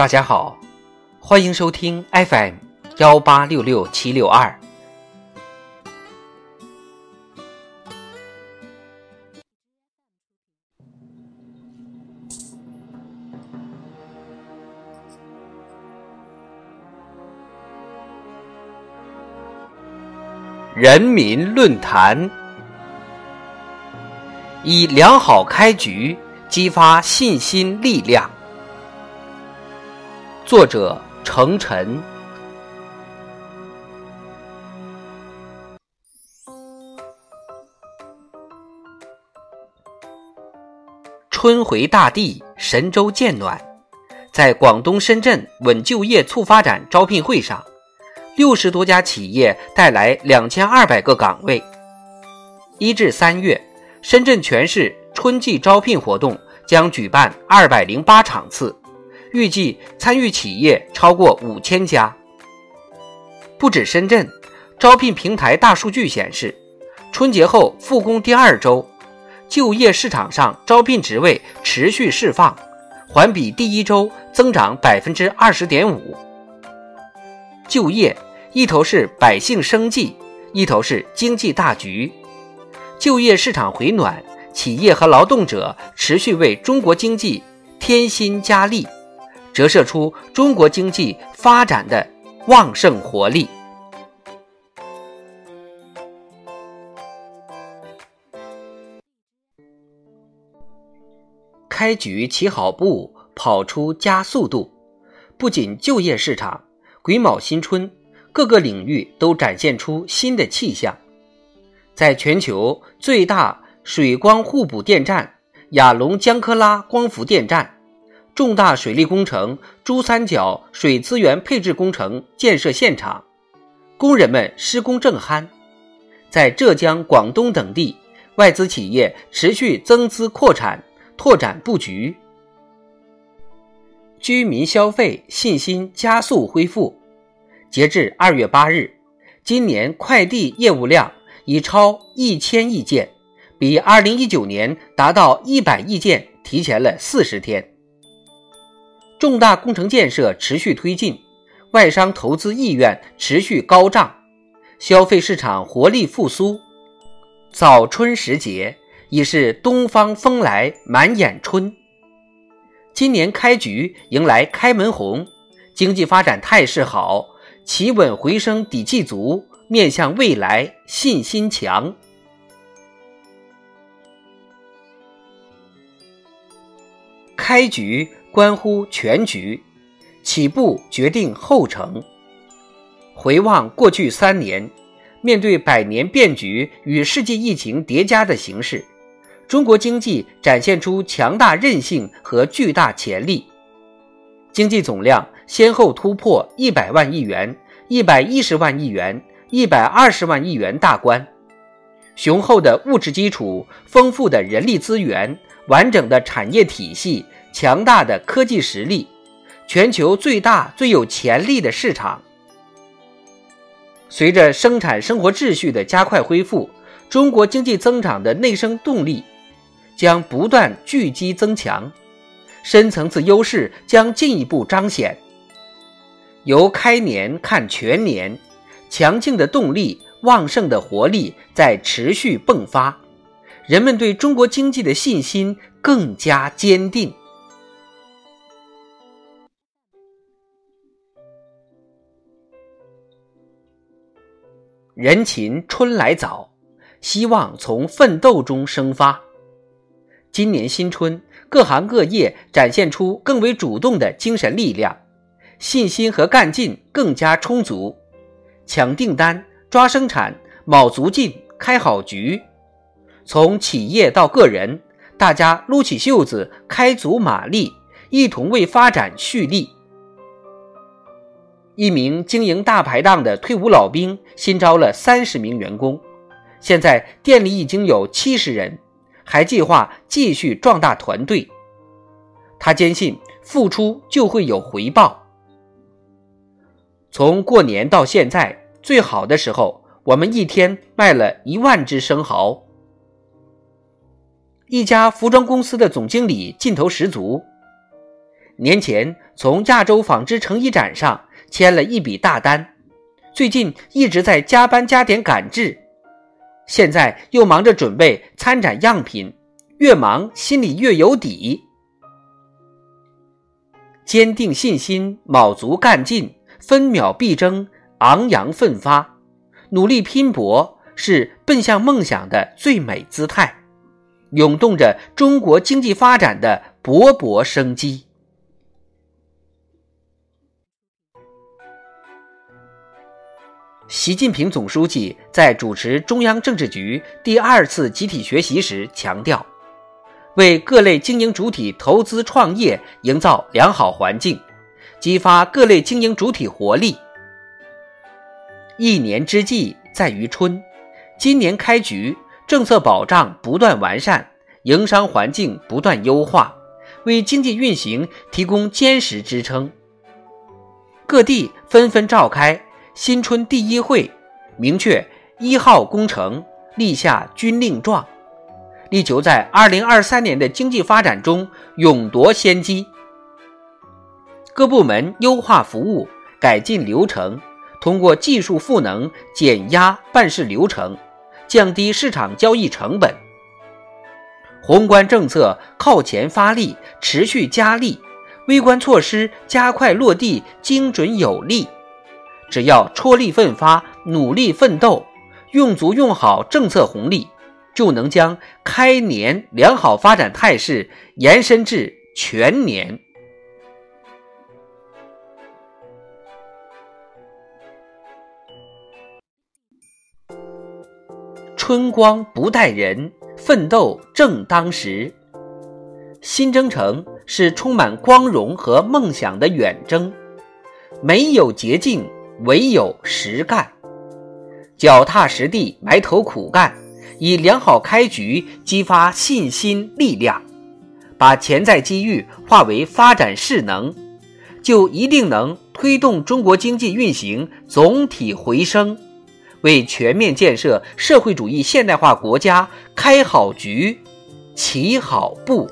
大家好，欢迎收听 FM 幺八六六七六二。人民论坛，以良好开局激发信心力量。作者：程晨。春回大地，神州渐暖。在广东深圳稳就业促发展招聘会上。六十多家企业带来两千二百个岗位。一至三月，深圳全市春季招聘活动将举办二百零八场次，预计参与企业超过五千家。不止深圳，招聘平台大数据显示，春节后复工第二周，就业市场上招聘职位持续释放，环比第一周增长百分之二十点五。就业。一头是百姓生计，一头是经济大局。就业市场回暖，企业和劳动者持续为中国经济添薪加力，折射出中国经济发展的旺盛活力。开局起好步，跑出加速度。不仅就业市场，癸卯新春。各个领域都展现出新的气象。在全球最大水光互补电站亚龙江科拉光伏电站重大水利工程珠三角水资源配置工程建设现场，工人们施工正酣。在浙江、广东等地，外资企业持续增资扩产，拓展布局，居民消费信心加速恢复。截至二月八日，今年快递业务量已超一千亿件，比二零一九年达到一百亿件提前了四十天。重大工程建设持续推进，外商投资意愿持续高涨，消费市场活力复苏。早春时节已是东方风来满眼春，今年开局迎来开门红，经济发展态势好。企稳回升，底气足，面向未来信心强。开局关乎全局，起步决定后程。回望过去三年，面对百年变局与世纪疫情叠加的形势，中国经济展现出强大韧性和巨大潜力。经济总量先后突破一百万亿元、一百一十万亿元、一百二十万亿元大关，雄厚的物质基础、丰富的人力资源、完整的产业体系、强大的科技实力，全球最大最有潜力的市场。随着生产生活秩序的加快恢复，中国经济增长的内生动力将不断聚集增强。深层次优势将进一步彰显。由开年看全年，强劲的动力、旺盛的活力在持续迸发，人们对中国经济的信心更加坚定。人勤春来早，希望从奋斗中生发。今年新春。各行各业展现出更为主动的精神力量，信心和干劲更加充足，抢订单、抓生产、卯足劲、开好局。从企业到个人，大家撸起袖子，开足马力，一同为发展蓄力。一名经营大排档的退伍老兵新招了三十名员工，现在店里已经有七十人。还计划继续壮大团队。他坚信付出就会有回报。从过年到现在，最好的时候，我们一天卖了一万只生蚝。一家服装公司的总经理劲头十足。年前从亚洲纺织成衣展上签了一笔大单，最近一直在加班加点赶制，现在又忙着准备参展样品，越忙心里越有底。坚定信心，卯足干劲，分秒必争，昂扬奋发，努力拼搏，是奔向梦想的最美姿态，涌动着中国经济发展的勃勃生机。习近平总书记在主持中央政治局第二次集体学习时强调。为各类经营主体投资创业营造良好环境，激发各类经营主体活力。一年之计在于春，今年开局，政策保障不断完善，营商环境不断优化，为经济运行提供坚实支撑。各地纷纷召开新春第一会，明确一号工程，立下军令状。力求在二零二三年的经济发展中勇夺先机。各部门优化服务、改进流程，通过技术赋能减压办事流程，降低市场交易成本。宏观政策靠前发力，持续加力；微观措施加快落地，精准有力。只要踔厉奋发、努力奋斗，用足用好政策红利。就能将开年良好发展态势延伸至全年。春光不待人，奋斗正当时。新征程是充满光荣和梦想的远征，没有捷径，唯有实干，脚踏实地，埋头苦干。以良好开局激发信心力量，把潜在机遇化为发展势能，就一定能推动中国经济运行总体回升，为全面建设社会主义现代化国家开好局、起好步。